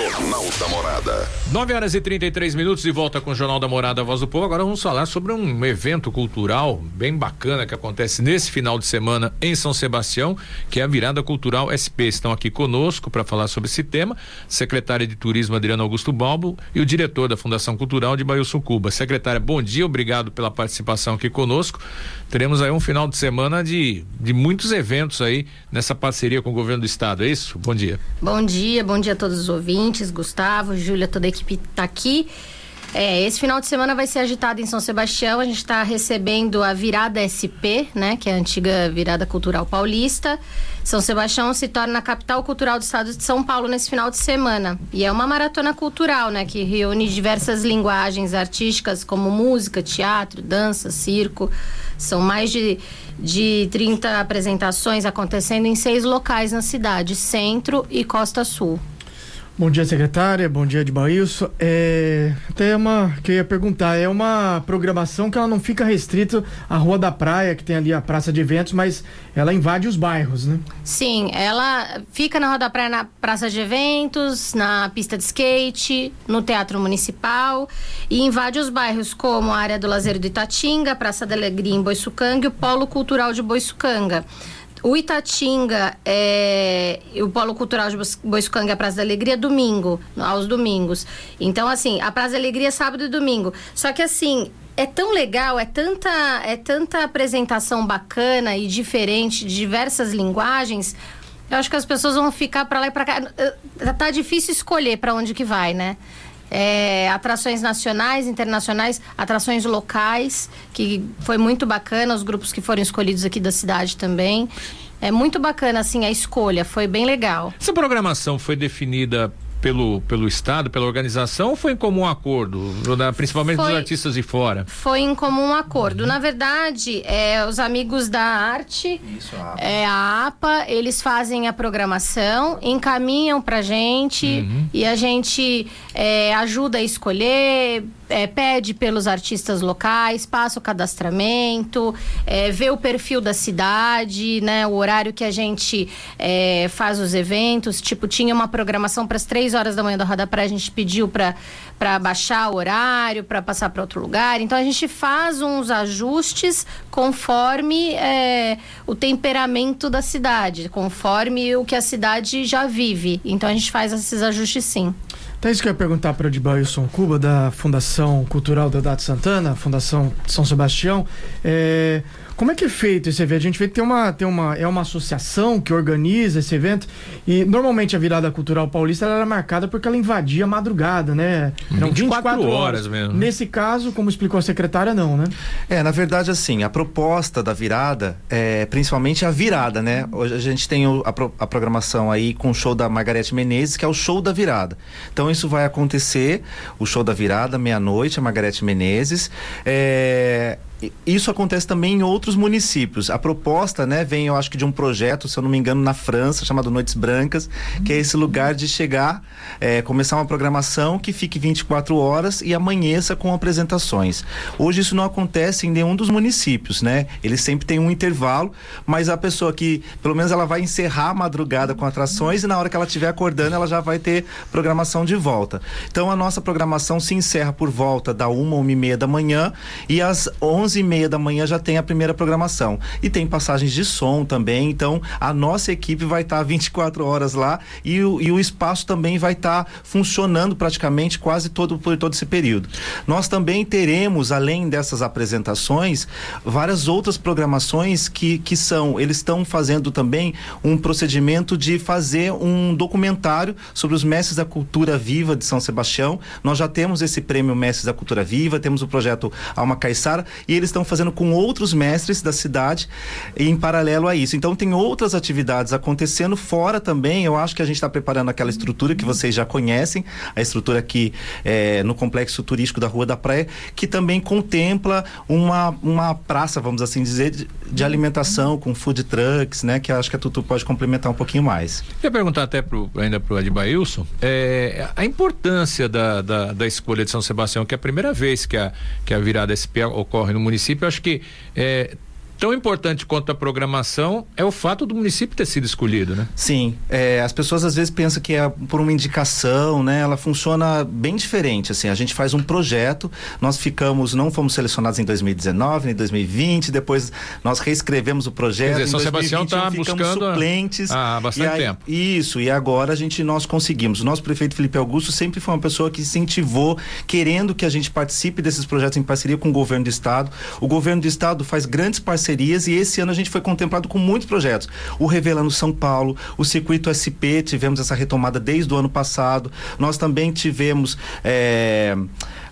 Jornal da Morada. 9 horas e 33 minutos de volta com o Jornal da Morada Voz do Povo. Agora vamos falar sobre um evento cultural bem bacana que acontece nesse final de semana em São Sebastião, que é a Virada Cultural SP. Estão aqui conosco para falar sobre esse tema, secretária de Turismo Adriano Augusto Balbo e o diretor da Fundação Cultural de Bailson Cuba. Secretária, bom dia, obrigado pela participação aqui conosco. Teremos aí um final de semana de, de muitos eventos aí nessa parceria com o governo do estado, é isso? Bom dia. Bom dia, bom dia a todos os ouvintes, Gustavo, Júlia, toda a equipe está aqui. É, esse final de semana vai ser agitado em São Sebastião. A gente está recebendo a virada SP, né, que é a antiga virada cultural paulista. São Sebastião se torna a capital cultural do estado de São Paulo nesse final de semana. E é uma maratona cultural, né, que reúne diversas linguagens artísticas como música, teatro, dança, circo. São mais de, de 30 apresentações acontecendo em seis locais na cidade, centro e costa sul. Bom dia, secretária. Bom dia, de Bailson. É, até uma que eu ia perguntar, é uma programação que ela não fica restrita à Rua da Praia, que tem ali a praça de eventos, mas ela invade os bairros, né? Sim, ela fica na Rua da Praia, na praça de eventos, na pista de skate, no Teatro Municipal e invade os bairros como a área do Lazer do Itatinga, Praça da Alegria em Boiçucanga e o Polo Cultural de Boiçucanga. O Itatinga, é, o Polo Cultural de Boiçucanga, a Praça da Alegria, domingo, aos domingos. Então, assim, a Praça da Alegria é sábado e domingo. Só que, assim, é tão legal, é tanta, é tanta apresentação bacana e diferente de diversas linguagens. Eu acho que as pessoas vão ficar para lá e para cá. Tá difícil escolher para onde que vai, né? É, atrações nacionais, internacionais, atrações locais, que foi muito bacana, os grupos que foram escolhidos aqui da cidade também. É muito bacana, assim, a escolha, foi bem legal. Essa programação foi definida pelo, pelo Estado, pela organização, ou foi em comum acordo, principalmente foi, dos artistas de fora? Foi em comum acordo. Uhum. Na verdade, é, os amigos da arte, Isso, a, APA. É, a APA, eles fazem a programação, encaminham pra gente uhum. e a gente é, ajuda a escolher, é, pede pelos artistas locais, passa o cadastramento, é, vê o perfil da cidade, né? O horário que a gente é, faz os eventos. Tipo, tinha uma programação para as três horas da manhã da Roda Praia, a gente pediu para baixar o horário, para passar para outro lugar. Então a gente faz uns ajustes conforme é, o temperamento da cidade, conforme o que a cidade já vive. Então a gente faz esses ajustes sim. Então, isso que eu ia perguntar para o Edbailson Cuba, da Fundação Cultural Deodato Santana, Fundação São Sebastião. É, como é que é feito esse evento? A gente vê que tem uma, tem uma, é uma associação que organiza esse evento e normalmente a virada cultural paulista era marcada porque ela invadia a madrugada, né? Eram 24, 24 horas, horas mesmo. Nesse caso, como explicou a secretária, não, né? É, na verdade, assim, a proposta da virada é principalmente a virada, né? Hoje a gente tem o, a, pro, a programação aí com o show da Margarete Menezes, que é o show da virada. Então isso vai acontecer, o show da virada, meia-noite, a Margarete Menezes. É, isso acontece também em outros municípios. A proposta, né, vem, eu acho que de um projeto, se eu não me engano, na França, chamado Noites Brancas, que é esse lugar de chegar, é, começar uma programação que fique 24 horas e amanheça com apresentações. Hoje isso não acontece em nenhum dos municípios, né? Eles sempre têm um intervalo, mas a pessoa que, pelo menos, ela vai encerrar a madrugada com atrações e na hora que ela estiver acordando, ela já vai ter programação de volta. Então a nossa programação se encerra por volta da uma, uma e meia da manhã e às 11 11 e meia da manhã já tem a primeira programação. E tem passagens de som também, então a nossa equipe vai estar tá 24 horas lá e o, e o espaço também vai estar tá funcionando praticamente quase todo por todo esse período. Nós também teremos, além dessas apresentações, várias outras programações que, que são, eles estão fazendo também um procedimento de fazer um documentário sobre os mestres da cultura viva de São Sebastião. Nós já temos esse prêmio Mestres da Cultura Viva, temos o projeto Alma Caiçara e eles estão fazendo com outros mestres da cidade em paralelo a isso. Então tem outras atividades acontecendo fora também. Eu acho que a gente está preparando aquela estrutura que vocês já conhecem, a estrutura aqui é, no complexo turístico da Rua da Praia, que também contempla uma, uma praça, vamos assim dizer, de, de alimentação com food trucks, né? Que acho que a Tutu pode complementar um pouquinho mais. Queria perguntar até pro, ainda para o Adbailson é, a importância da, da, da, escolha de São Sebastião, que é a primeira vez que a, que a virada SP ocorre no município, acho que é, tão importante quanto a programação é o fato do município ter sido escolhido, né? Sim, é, as pessoas às vezes pensam que é por uma indicação, né? Ela funciona bem diferente, assim, a gente faz um projeto, nós ficamos, não fomos selecionados em 2019, nem 2020, depois nós reescrevemos o projeto. Quer dizer, São Sebastião está buscando suplentes. Há bastante aí, tempo. Isso, e agora a gente, nós conseguimos. O nosso prefeito Felipe Augusto sempre foi uma pessoa que incentivou, querendo que a gente participe desses projetos em parceria com o governo do estado. O governo do estado faz grandes parcerias e esse ano a gente foi contemplado com muitos projetos. O Revelando São Paulo, o Circuito SP, tivemos essa retomada desde o ano passado. Nós também tivemos. É,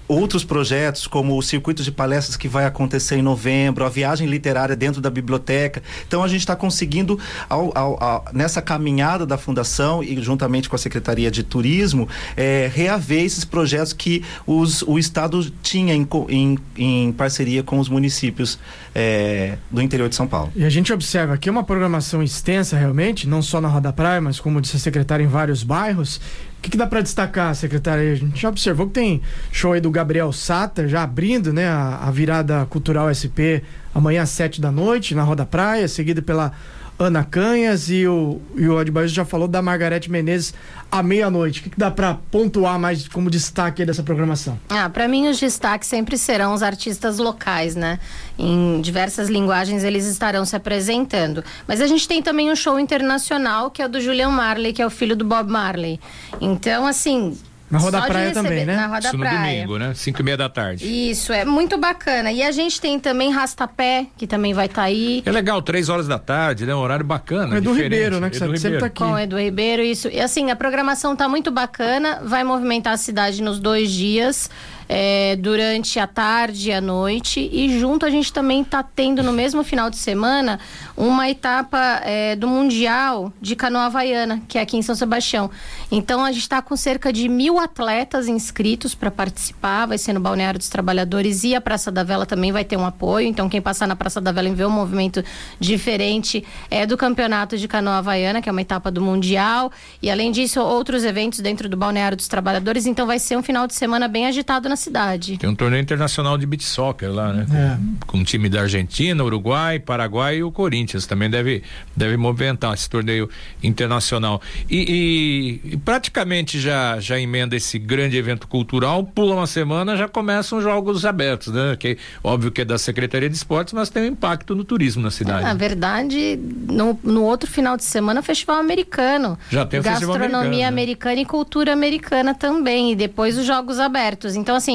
outros projetos, como o circuito de palestras que vai acontecer em novembro, a viagem literária dentro da biblioteca. Então a gente está conseguindo, ao, ao, ao, nessa caminhada da fundação e juntamente com a Secretaria de Turismo, é, reaver esses projetos que os, o Estado tinha em, em, em parceria com os municípios é, do interior de São Paulo. E a gente observa aqui uma programação extensa realmente, não só na Roda Praia, mas como disse a secretária, em vários bairros. O que, que, dá para destacar, secretária? A gente já observou que tem show aí do Gabriel Sata, já abrindo né, a, a virada cultural SP amanhã às sete da noite, na Roda Praia, seguida pela Ana Canhas e o, e o já falou da Margarete Menezes à meia-noite. O que, que dá para pontuar mais como destaque dessa programação? Ah, para mim os destaques sempre serão os artistas locais, né? Em diversas linguagens eles estarão se apresentando. Mas a gente tem também um show internacional que é o do Julian Marley, que é o filho do Bob Marley. Então, assim, na Roda Praia receber, também, né? Na Roda Isso Praia. no domingo, né? Cinco e meia da tarde. Isso, é muito bacana. E a gente tem também Rastapé, que também vai estar tá aí. É legal, três horas da tarde, né? Um horário bacana. É do Ribeiro, né? Que Edu sempre tá aqui. Com Edu Ribeiro, isso. E assim, a programação tá muito bacana, vai movimentar a cidade nos dois dias é, durante a tarde e a noite. E junto a gente também está tendo no mesmo final de semana uma etapa é, do Mundial de Canoa Havaiana, que é aqui em São Sebastião. Então a gente está com cerca de mil atletas inscritos para participar, vai ser no Balneário dos Trabalhadores e a Praça da Vela também vai ter um apoio. Então quem passar na Praça da Vela e ver um movimento diferente é do Campeonato de Canoa Havaiana, que é uma etapa do Mundial. E além disso, outros eventos dentro do Balneário dos Trabalhadores. Então vai ser um final de semana bem agitado na cidade. Tem um torneio internacional de beach soccer lá, né? É. Com, com time da Argentina, Uruguai, Paraguai e o Corinthians. Também deve, deve movimentar esse torneio internacional. E, e, e praticamente já, já emenda esse grande evento cultural, pula uma semana, já começam jogos abertos, né? Que óbvio que é da Secretaria de Esportes, mas tem um impacto no turismo na cidade. na verdade, no, no outro final de semana, festival americano. Já tem o Gastronomia americano, né? americana e cultura americana também. E depois os jogos abertos. Então, assim,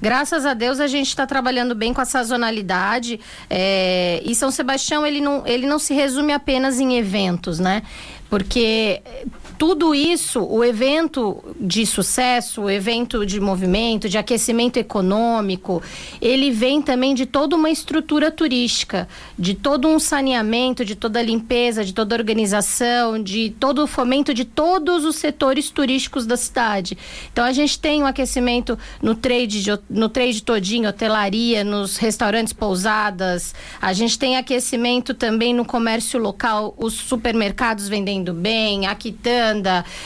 Graças a Deus a gente está trabalhando bem com a sazonalidade. É, e São Sebastião ele não, ele não se resume apenas em eventos, né? Porque tudo isso, o evento de sucesso, o evento de movimento, de aquecimento econômico, ele vem também de toda uma estrutura turística, de todo um saneamento, de toda a limpeza, de toda a organização, de todo o fomento de todos os setores turísticos da cidade. Então a gente tem um aquecimento no trade, no trade todinho, hotelaria, nos restaurantes pousadas, a gente tem aquecimento também no comércio local, os supermercados vendendo bem, a quitanda,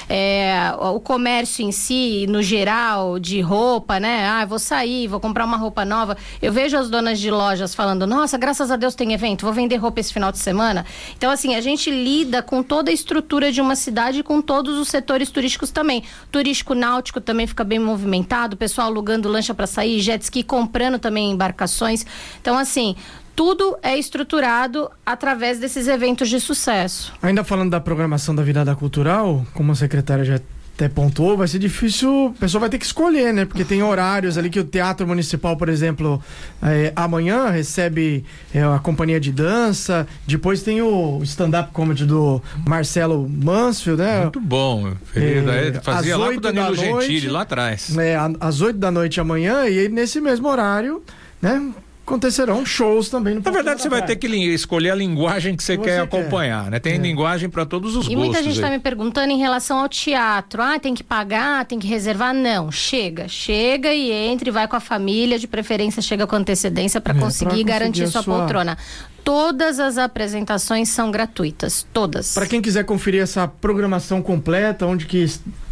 é, o comércio em si, no geral, de roupa, né? Ah, vou sair, vou comprar uma roupa nova. Eu vejo as donas de lojas falando: nossa, graças a Deus tem evento, vou vender roupa esse final de semana. Então, assim, a gente lida com toda a estrutura de uma cidade com todos os setores turísticos também. Turístico náutico também fica bem movimentado, o pessoal alugando lancha para sair, jet ski comprando também embarcações. Então, assim, tudo é estruturado através desses eventos de sucesso. Ainda falando da programação da virada cultural, como a secretária já até pontuou, vai ser difícil, a pessoa vai ter que escolher, né? Porque tem horários ali que o Teatro Municipal, por exemplo, é, amanhã recebe é, a companhia de dança, depois tem o stand-up comedy do Marcelo Mansfield, né? Muito bom. É, fazia lá com o Danilo Gentili, lá atrás. É, às oito da noite amanhã, e aí nesse mesmo horário, né? Acontecerão shows também no Na verdade, você vai ter que escolher a linguagem que você, você quer acompanhar, quer. né? Tem é. linguagem para todos os e gostos. E muita gente está me perguntando em relação ao teatro. Ah, tem que pagar, tem que reservar? Não, chega. Chega e entre, vai com a família, de preferência chega com antecedência para é, conseguir, conseguir garantir sua, sua poltrona. Todas as apresentações são gratuitas, todas. Para quem quiser conferir essa programação completa, onde que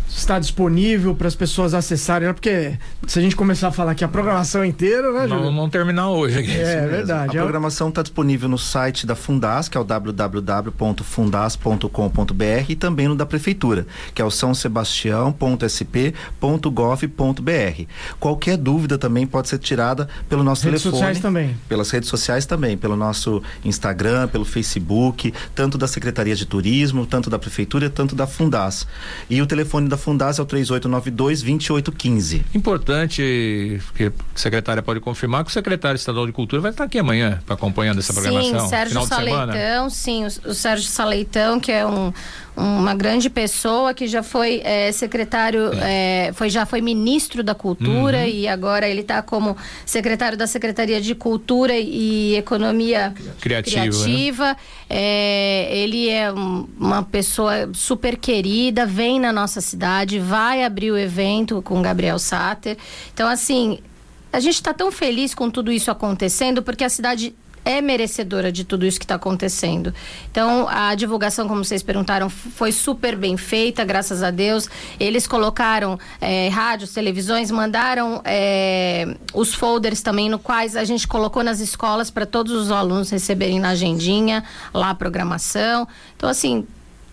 está disponível para as pessoas acessarem, né? porque se a gente começar a falar aqui a programação inteira, né, Não, vamos terminar hoje aqui. É, é verdade. A programação está disponível no site da Fundas, que é o www.fundas.com.br e também no da prefeitura, que é o são sebastião.sp.gov.br. Qualquer dúvida também pode ser tirada pelo nosso redes telefone. Sociais também. Pelas redes sociais também, pelo nosso Instagram, pelo Facebook, tanto da Secretaria de Turismo, tanto da prefeitura, tanto da Fundas. E o telefone da Fundas é o 3892 2815. Importante que a secretária pode confirmar que o secretário estadual de Cultura vai estar aqui amanhã para acompanhando essa programação. Sim, Sérgio Saleitão, sim, o, o Sérgio Saleitão, que é um uma grande pessoa que já foi é, secretário, é. É, foi, já foi ministro da Cultura uhum. e agora ele está como secretário da Secretaria de Cultura e Economia Criativa. Né? criativa. Né? ele é um, uma pessoa super querida, vem na nossa cidade, vai abrir o evento com Gabriel Sater. Então, assim, a gente está tão feliz com tudo isso acontecendo porque a cidade é merecedora de tudo isso que está acontecendo. Então, a divulgação, como vocês perguntaram, foi super bem feita, graças a Deus. Eles colocaram é, rádios, televisões, mandaram é, os folders também, no quais a gente colocou nas escolas para todos os alunos receberem na agendinha lá a programação. Então, assim,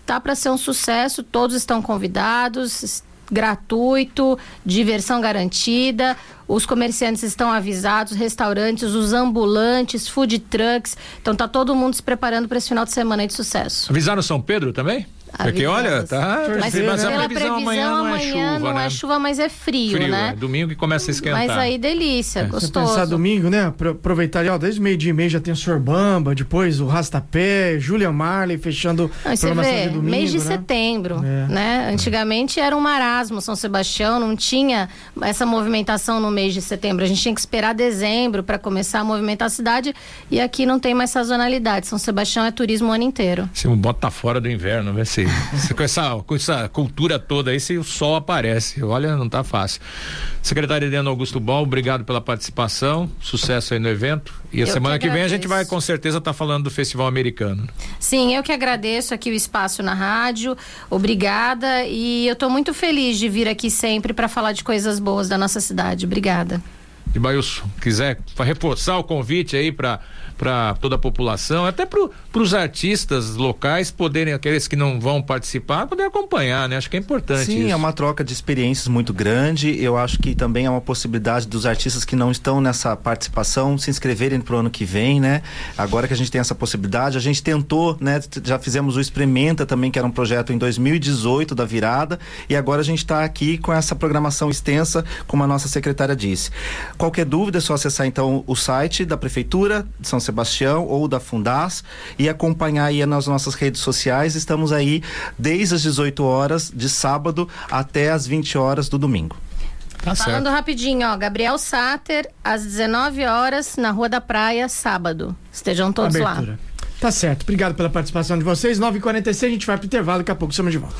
tá para ser um sucesso, todos estão convidados, gratuito, diversão garantida. Os comerciantes estão avisados, restaurantes, os ambulantes, food trucks. Então tá todo mundo se preparando para esse final de semana de sucesso. Avisaram São Pedro também? Porque olha, tá. Mas, mas a previsão, previsão amanhã, não é chuva, não né? é chuva, mas é frio, frio né? É. Domingo que começa a esquentar. Mas aí delícia, é. gostoso. Você pensar domingo, né? Aproveitar ali, ó, desde meio dia e meio já tem o Sr. Bamba, depois o Rastapé, Julia Marley fechando a programação vê, de domingo, mês de né? setembro, é. né? Antigamente era um marasmo São Sebastião, não tinha essa movimentação no mês de setembro. A gente tinha que esperar dezembro para começar a movimentar a cidade e aqui não tem mais sazonalidade. São Sebastião é turismo o ano inteiro. Se um bota fora do inverno, vai ser com, essa, com essa cultura toda aí, se o sol aparece. Olha, não tá fácil. Secretário Edeno Augusto Bol, obrigado pela participação. Sucesso aí no evento. E a eu semana que, que, vem a gente vai com certeza estar tá falando do Festival Americano. Sim, eu que agradeço aqui o espaço na rádio. Obrigada. E eu estou muito feliz de vir aqui sempre para falar de coisas boas da nossa cidade. Obrigada. E Bailson, quiser reforçar o convite aí para para toda a população, até para os artistas locais poderem, aqueles que não vão participar, poder acompanhar, né? Acho que é importante. Sim, isso. é uma troca de experiências muito grande. Eu acho que também é uma possibilidade dos artistas que não estão nessa participação se inscreverem para o ano que vem, né? Agora que a gente tem essa possibilidade, a gente tentou, né? Já fizemos o Experimenta também, que era um projeto em 2018 da virada, e agora a gente está aqui com essa programação extensa, como a nossa secretária disse. Qualquer dúvida é só acessar então o site da Prefeitura de São Sebastião ou da Fundas e acompanhar aí nas nossas redes sociais. Estamos aí desde as 18 horas de sábado até as 20 horas do domingo. Tá Falando certo. rapidinho, ó, Gabriel Sater, às 19 horas, na Rua da Praia, sábado. Estejam todos Abertura. lá. Tá certo. Obrigado pela participação de vocês. 9h46, a gente vai pro intervalo, daqui a pouco estamos de volta.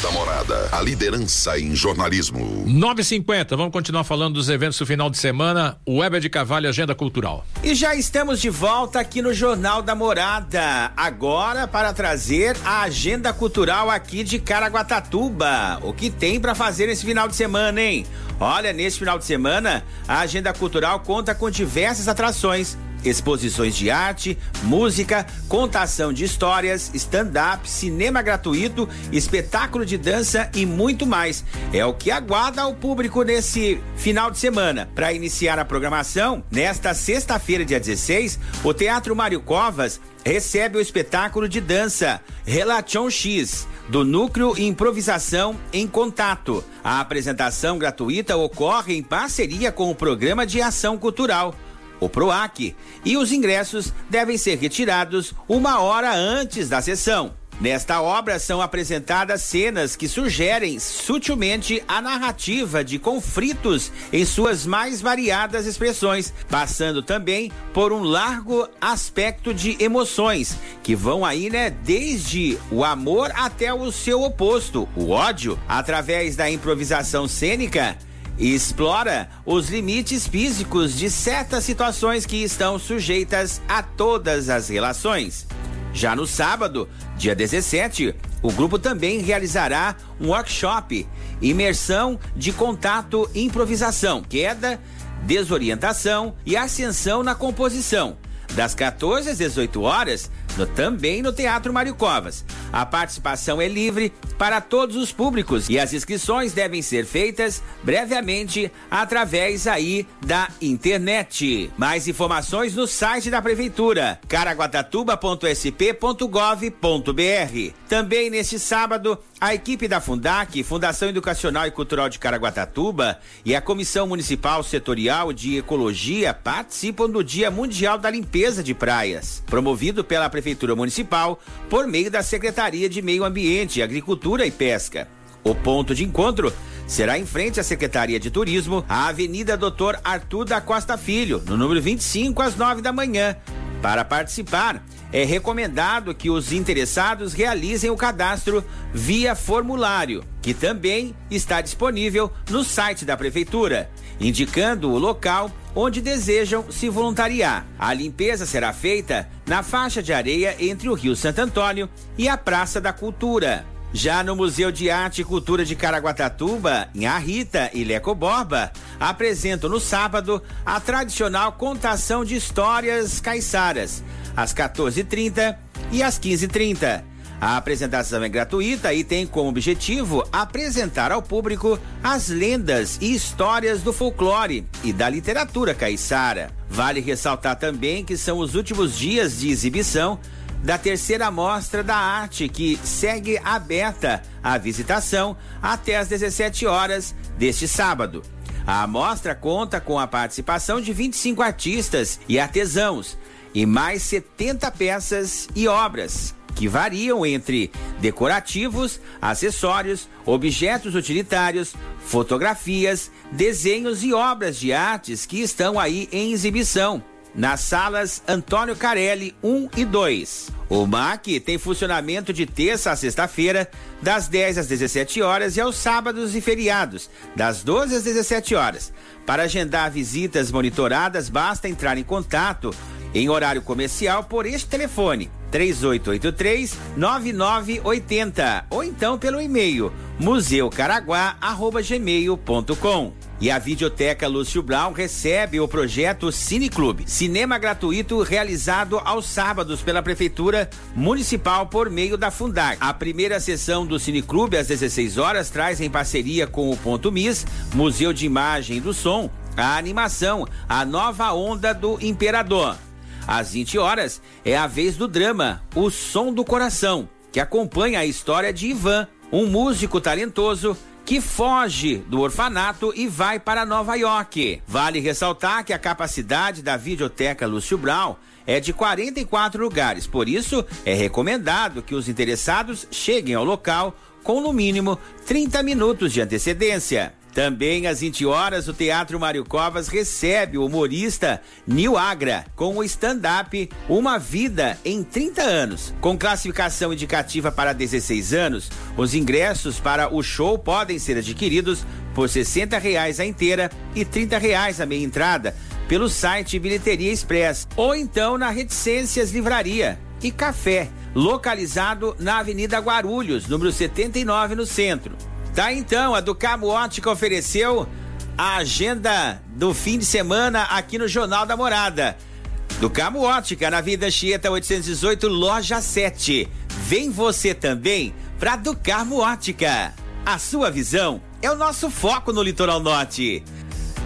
Da Morada. A liderança em jornalismo. 950. Vamos continuar falando dos eventos do final de semana. Weber de Cavalho, Agenda Cultural. E já estamos de volta aqui no Jornal da Morada. Agora para trazer a agenda cultural aqui de Caraguatatuba. O que tem para fazer esse final de semana, hein? Olha, nesse final de semana, a agenda cultural conta com diversas atrações exposições de arte, música, contação de histórias, stand-up, cinema gratuito, espetáculo de dança e muito mais. É o que aguarda o público nesse final de semana. Para iniciar a programação, nesta sexta-feira, dia 16, o Teatro Mário Covas recebe o espetáculo de dança Relation X, do Núcleo Improvisação em Contato. A apresentação gratuita ocorre em parceria com o Programa de Ação Cultural o PROAC, e os ingressos devem ser retirados uma hora antes da sessão. Nesta obra são apresentadas cenas que sugerem sutilmente a narrativa de conflitos em suas mais variadas expressões, passando também por um largo aspecto de emoções, que vão aí, né, desde o amor até o seu oposto, o ódio, através da improvisação cênica explora os limites físicos de certas situações que estão sujeitas a todas as relações. Já no sábado, dia 17, o grupo também realizará um workshop Imersão de Contato Improvisação, Queda, Desorientação e Ascensão na Composição. Das 14 às 18 horas, no, também no Teatro Mário Covas. A participação é livre para todos os públicos e as inscrições devem ser feitas brevemente através aí da internet. Mais informações no site da prefeitura caraguatatuba.sp.gov.br. Também neste sábado, a equipe da Fundac, Fundação Educacional e Cultural de Caraguatatuba, e a Comissão Municipal Setorial de Ecologia participam do Dia Mundial da Limpeza de Praias, promovido pela Prefeitura Municipal por meio da Secretaria de Meio Ambiente, Agricultura e Pesca. O ponto de encontro será em frente à Secretaria de Turismo, a Avenida Doutor Arthur da Costa Filho, no número 25, às 9 da manhã. Para participar, é recomendado que os interessados realizem o cadastro via formulário, que também está disponível no site da Prefeitura, indicando o local onde desejam se voluntariar. A limpeza será feita na faixa de areia entre o Rio Santo Antônio e a Praça da Cultura. Já no Museu de Arte e Cultura de Caraguatatuba, em Arrita e Leco Borba, apresentam no sábado a tradicional contação de histórias caiçaras, às 14h30 e às 15h30. A apresentação é gratuita e tem como objetivo apresentar ao público as lendas e histórias do folclore e da literatura caiçara. Vale ressaltar também que são os últimos dias de exibição da terceira mostra da arte que segue aberta à visitação até às 17 horas deste sábado. A mostra conta com a participação de 25 artistas e artesãos e mais 70 peças e obras que variam entre decorativos, acessórios, objetos utilitários, fotografias, desenhos e obras de artes que estão aí em exibição nas salas Antônio Carelli 1 e 2. O MAC tem funcionamento de terça a sexta-feira, das 10 às 17 horas e aos sábados e feriados, das 12 às 17 horas. Para agendar visitas monitoradas, basta entrar em contato em horário comercial por este telefone 3883 9980 ou então pelo e-mail museucaraguá@gmail.com. E a Videoteca Lúcio Brown recebe o projeto Cine Clube, cinema gratuito realizado aos sábados pela Prefeitura Municipal por meio da Fundac. A primeira sessão do Cine Clube às 16 horas traz em parceria com o Ponto Mis, Museu de Imagem e do Som, a animação A Nova Onda do Imperador. Às 20 horas é a vez do drama O Som do Coração, que acompanha a história de Ivan, um músico talentoso que foge do orfanato e vai para Nova York. Vale ressaltar que a capacidade da videoteca Lúcio Brown é de 44 lugares, por isso é recomendado que os interessados cheguem ao local com no mínimo 30 minutos de antecedência. Também às 20 horas, o Teatro Mário Covas recebe o humorista Nil Agra com o stand-up Uma Vida em 30 anos. Com classificação indicativa para 16 anos, os ingressos para o show podem ser adquiridos por R$ reais a inteira e R$ reais a meia entrada pelo site Bilheteria Express ou então na Reticências Livraria e Café, localizado na Avenida Guarulhos, número 79, no centro. Tá então, a Ducamo Ótica ofereceu a agenda do fim de semana aqui no Jornal da Morada. Ducamo Ótica, na Vida Chieta 818, loja 7. Vem você também pra Ducamo Ótica. A sua visão é o nosso foco no Litoral Norte.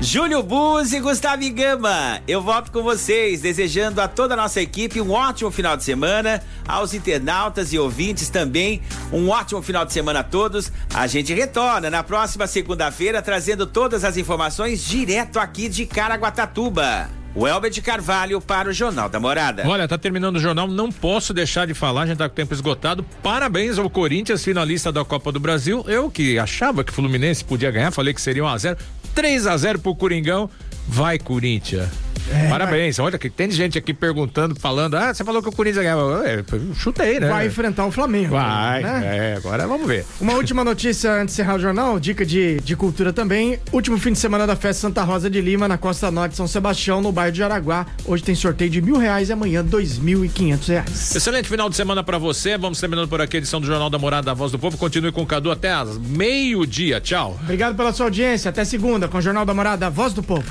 Júlio Buz e Gustavo Gama, eu volto com vocês, desejando a toda a nossa equipe um ótimo final de semana, aos internautas e ouvintes também, um ótimo final de semana a todos. A gente retorna na próxima segunda-feira trazendo todas as informações direto aqui de Caraguatatuba. O Elber de Carvalho para o Jornal da Morada. Olha, tá terminando o jornal, não posso deixar de falar, a gente tá com o tempo esgotado. Parabéns ao Corinthians, finalista da Copa do Brasil. Eu que achava que o Fluminense podia ganhar, falei que seria 1 a 0 3 a 0 pro Coringão. Vai, Corinthians. É, Parabéns. Vai. Olha, que tem gente aqui perguntando, falando, ah, você falou que o Corinthians ganhava. É, chutei, né? Vai enfrentar o Flamengo. Vai, né? é, agora vamos ver. Uma última notícia antes de encerrar o jornal, dica de, de cultura também. Último fim de semana da festa Santa Rosa de Lima, na Costa Norte, São Sebastião, no bairro de Araguá. Hoje tem sorteio de mil reais e amanhã dois mil e quinhentos reais. Excelente final de semana para você. Vamos terminando por aqui a edição do Jornal da Morada da Voz do Povo. Continue com o Cadu até às meio-dia. Tchau. Obrigado pela sua audiência. Até segunda com o Jornal da Morada, da Voz do Povo.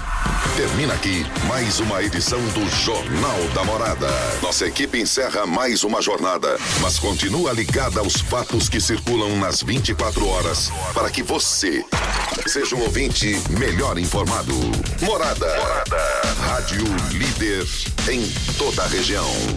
Termina aqui mais uma edição do Jornal da Morada. Nossa equipe encerra mais uma jornada, mas continua ligada aos fatos que circulam nas 24 horas para que você seja um ouvinte melhor informado. Morada. Morada. Rádio líder em toda a região.